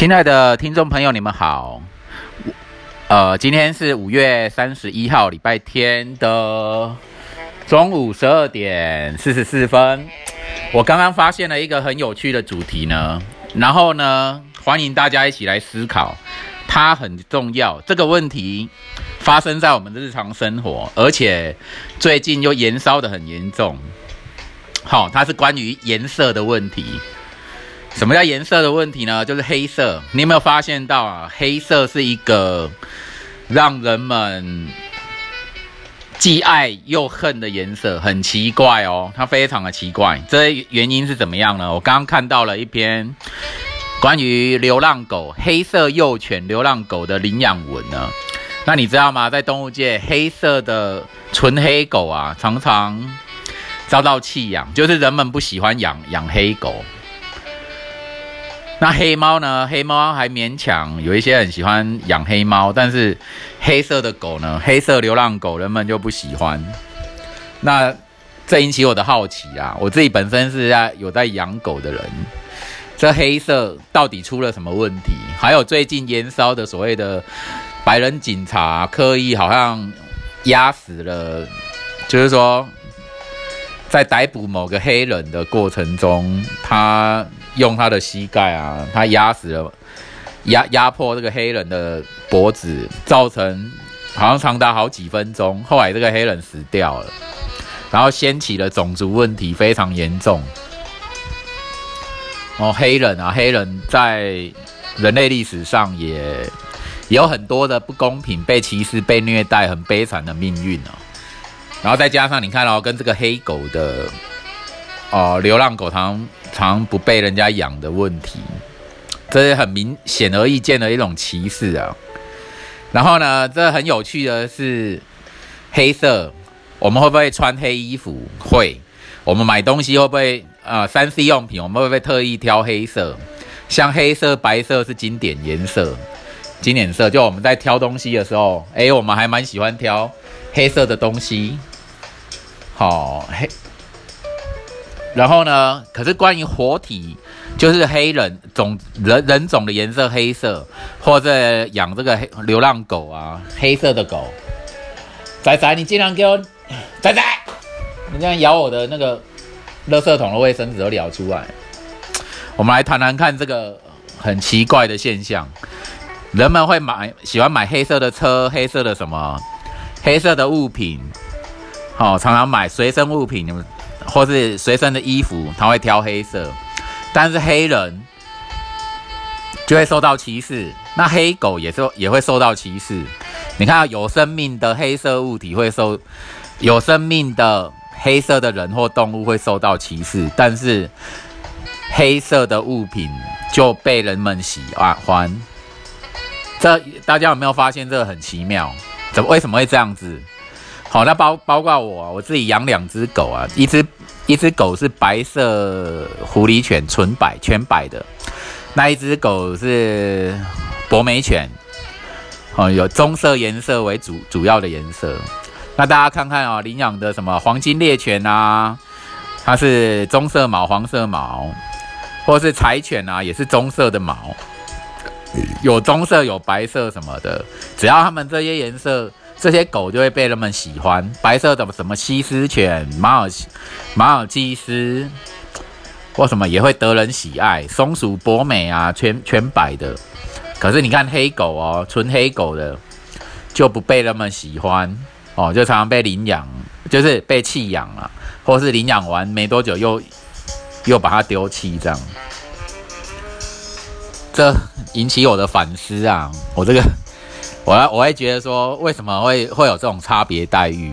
亲爱的听众朋友，你们好。呃，今天是五月三十一号，礼拜天的中午十二点四十四分。我刚刚发现了一个很有趣的主题呢，然后呢，欢迎大家一起来思考，它很重要。这个问题发生在我们的日常生活，而且最近又延烧的很严重。好，它是关于颜色的问题。什么叫颜色的问题呢？就是黑色。你有没有发现到啊？黑色是一个让人们既爱又恨的颜色，很奇怪哦，它非常的奇怪。这原因是怎么样呢？我刚刚看到了一篇关于流浪狗、黑色幼犬流浪狗的领养文呢。那你知道吗？在动物界，黑色的纯黑狗啊，常常遭到弃养，就是人们不喜欢养养黑狗。那黑猫呢？黑猫还勉强有一些人喜欢养黑猫，但是黑色的狗呢？黑色流浪狗人们就不喜欢。那这引起我的好奇啊！我自己本身是在有在养狗的人，这黑色到底出了什么问题？还有最近燃烧的所谓的白人警察刻意好像压死了，就是说在逮捕某个黑人的过程中，他。用他的膝盖啊，他压死了，压压迫这个黑人的脖子，造成好像长达好几分钟。后来这个黑人死掉了，然后掀起了种族问题，非常严重。哦，黑人啊，黑人在人类历史上也有很多的不公平，被歧视、被虐待，很悲惨的命运哦。然后再加上你看哦跟这个黑狗的哦，流浪狗常。常不被人家养的问题，这是很明显而易见的一种歧视啊。然后呢，这很有趣的是，黑色，我们会不会穿黑衣服？会。我们买东西会不会啊？三 C 用品我们会不会特意挑黑色？像黑色、白色是经典颜色，经典色。就我们在挑东西的时候，哎，我们还蛮喜欢挑黑色的东西。好，黑。然后呢？可是关于活体，就是黑人种人人种的颜色黑色，或者养这个黑流浪狗啊，黑色的狗。仔仔，你尽量给我，仔仔，你这样咬我的那个垃圾桶的卫生纸都咬出来。我们来谈谈看这个很奇怪的现象：人们会买喜欢买黑色的车，黑色的什么，黑色的物品，好，常常买随身物品，你们。或是随身的衣服，他会挑黑色，但是黑人就会受到歧视。那黑狗也是也会受到歧视。你看，有生命的黑色物体会受有生命的黑色的人或动物会受到歧视，但是黑色的物品就被人们喜欢。这大家有没有发现这个很奇妙？怎么为什么会这样子？好，那包包括我，我自己养两只狗啊，一只一只狗是白色狐狸犬，纯白全白的，那一只狗是博美犬，哦，有棕色颜色为主主要的颜色。那大家看看啊，领养的什么黄金猎犬啊，它是棕色毛、黄色毛，或是柴犬啊，也是棕色的毛，有棕色、有白色什么的，只要它们这些颜色。这些狗就会被人们喜欢，白色的什么西施犬、马尔马尔济斯，或什么也会得人喜爱。松鼠博美啊，全全白的。可是你看黑狗哦，纯黑狗的就不被人们喜欢哦，就常常被领养，就是被弃养了，或是领养完没多久又又把它丢弃这样。这引起我的反思啊，我这个。我我会觉得说，为什么会会有这种差别待遇？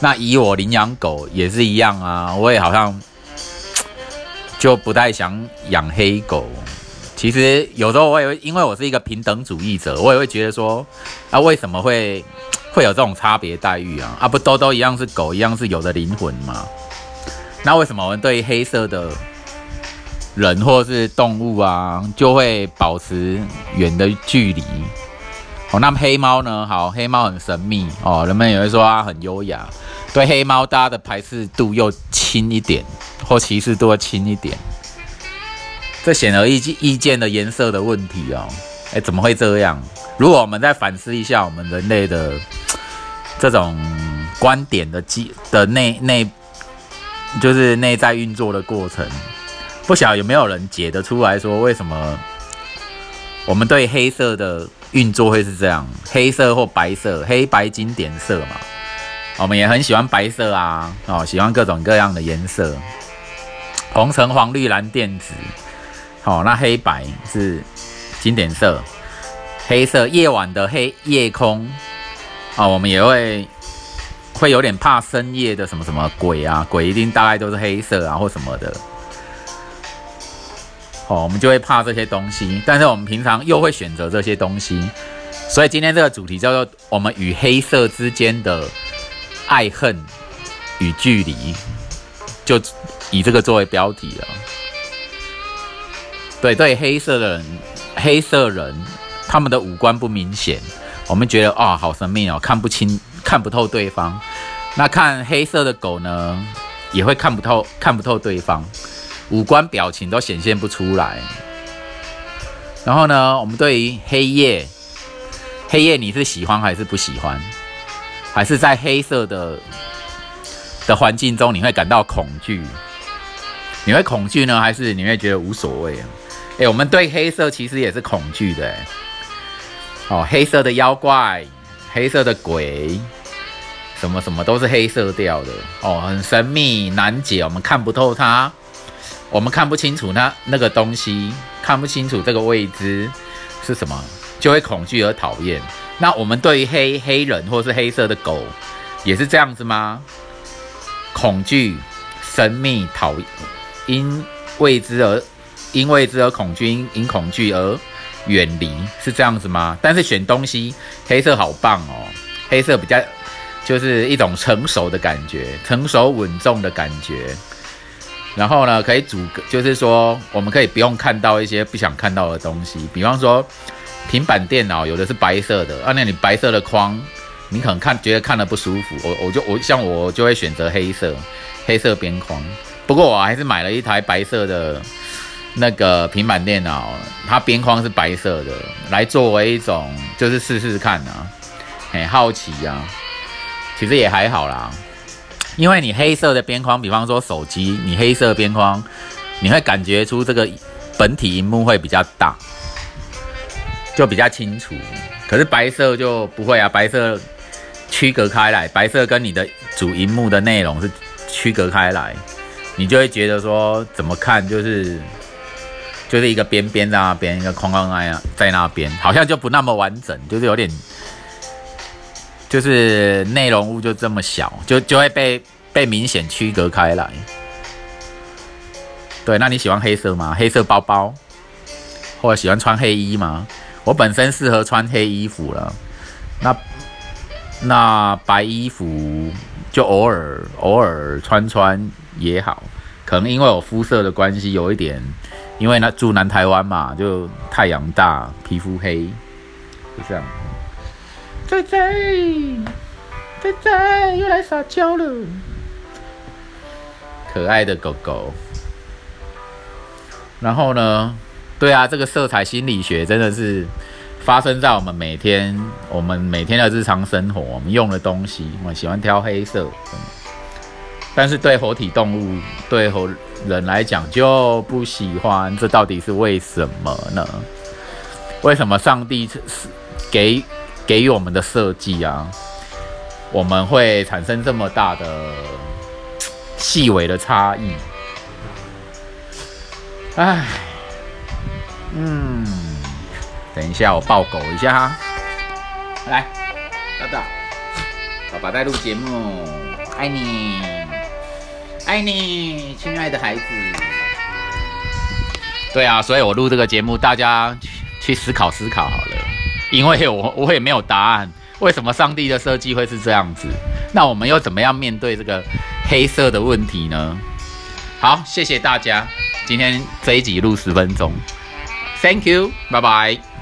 那以我领养狗也是一样啊，我也好像就不太想养黑狗。其实有时候我也会，因为我是一个平等主义者，我也会觉得说，啊，为什么会会有这种差别待遇啊？啊，不都都一样是狗，一样是有的灵魂吗？那为什么我们对黑色的人或是动物啊，就会保持远的距离？哦，那黑猫呢？好，黑猫很神秘哦，人们也会说它很优雅。对黑猫，大家的排斥度又轻一点，或歧视度轻一点。这显而易见意见的颜色的问题哦。哎，怎么会这样？如果我们再反思一下我们人类的这种观点的基的内内，就是内在运作的过程，不晓得有没有人解得出来说为什么我们对黑色的运作会是这样？黑色或白色，黑白经典色嘛。我们也很喜欢白色啊，哦，喜欢各种各样的颜色，红橙黄绿蓝靛紫，好，那黑白是经典色，黑色夜晚的黑夜空，啊，我们也会会有点怕深夜的什么什么鬼啊，鬼一定大概都是黑色啊或什么的，哦，我们就会怕这些东西，但是我们平常又会选择这些东西，所以今天这个主题叫做我们与黑色之间的。爱恨与距离，就以这个作为标题了。对对，黑色的人，黑色人，他们的五官不明显，我们觉得啊，好神秘哦，看不清，看不透对方。那看黑色的狗呢，也会看不透，看不透对方，五官表情都显现不出来。然后呢，我们对于黑夜，黑夜你是喜欢还是不喜欢？还是在黑色的的环境中，你会感到恐惧？你会恐惧呢，还是你会觉得无所谓啊？哎，我们对黑色其实也是恐惧的，哎，哦，黑色的妖怪、黑色的鬼，什么什么都是黑色调的，哦，很神秘难解，我们看不透它，我们看不清楚那那个东西，看不清楚这个未知是什么，就会恐惧而讨厌。那我们对于黑黑人或是黑色的狗，也是这样子吗？恐惧、神秘、讨因未知而因未知而恐惧，因因恐惧而远离，是这样子吗？但是选东西，黑色好棒哦，黑色比较就是一种成熟的感觉，成熟稳重的感觉。然后呢，可以主，就是说我们可以不用看到一些不想看到的东西，比方说。平板电脑有的是白色的，啊，那你白色的框，你可能看觉得看了不舒服。我我就我像我就会选择黑色，黑色边框。不过我还是买了一台白色的那个平板电脑，它边框是白色的，来作为一种就是试试看啊，很好奇呀。其实也还好啦，因为你黑色的边框，比方说手机，你黑色边框，你会感觉出这个本体荧幕会比较大。就比较清楚，可是白色就不会啊，白色区隔开来，白色跟你的主荧幕的内容是区隔开来，你就会觉得说怎么看就是就是一个边边在那边，一个框框那样在那边，好像就不那么完整，就是有点就是内容物就这么小，就就会被被明显区隔开来。对，那你喜欢黑色吗？黑色包包，或者喜欢穿黑衣吗？我本身适合穿黑衣服了，那那白衣服就偶尔偶尔穿穿也好，可能因为我肤色的关系有一点，因为那住南台湾嘛，就太阳大，皮肤黑，就这样。仔仔，仔仔又来撒娇了，可爱的狗狗。然后呢？对啊，这个色彩心理学真的是发生在我们每天我们每天的日常生活，我们用的东西，我喜欢挑黑色。但是对活体动物、对活人来讲就不喜欢，这到底是为什么呢？为什么上帝是给给予我们的设计啊，我们会产生这么大的细微的差异？唉。嗯，等一下，我抱狗一下哈。来，爸爸，爸爸在录节目，爱你，爱你，亲爱的孩子。对啊，所以我录这个节目，大家去思考思考好了，因为我我也没有答案，为什么上帝的设计会是这样子？那我们又怎么样面对这个黑色的问题呢？好，谢谢大家，今天这一集录十分钟。Thank you. 拜拜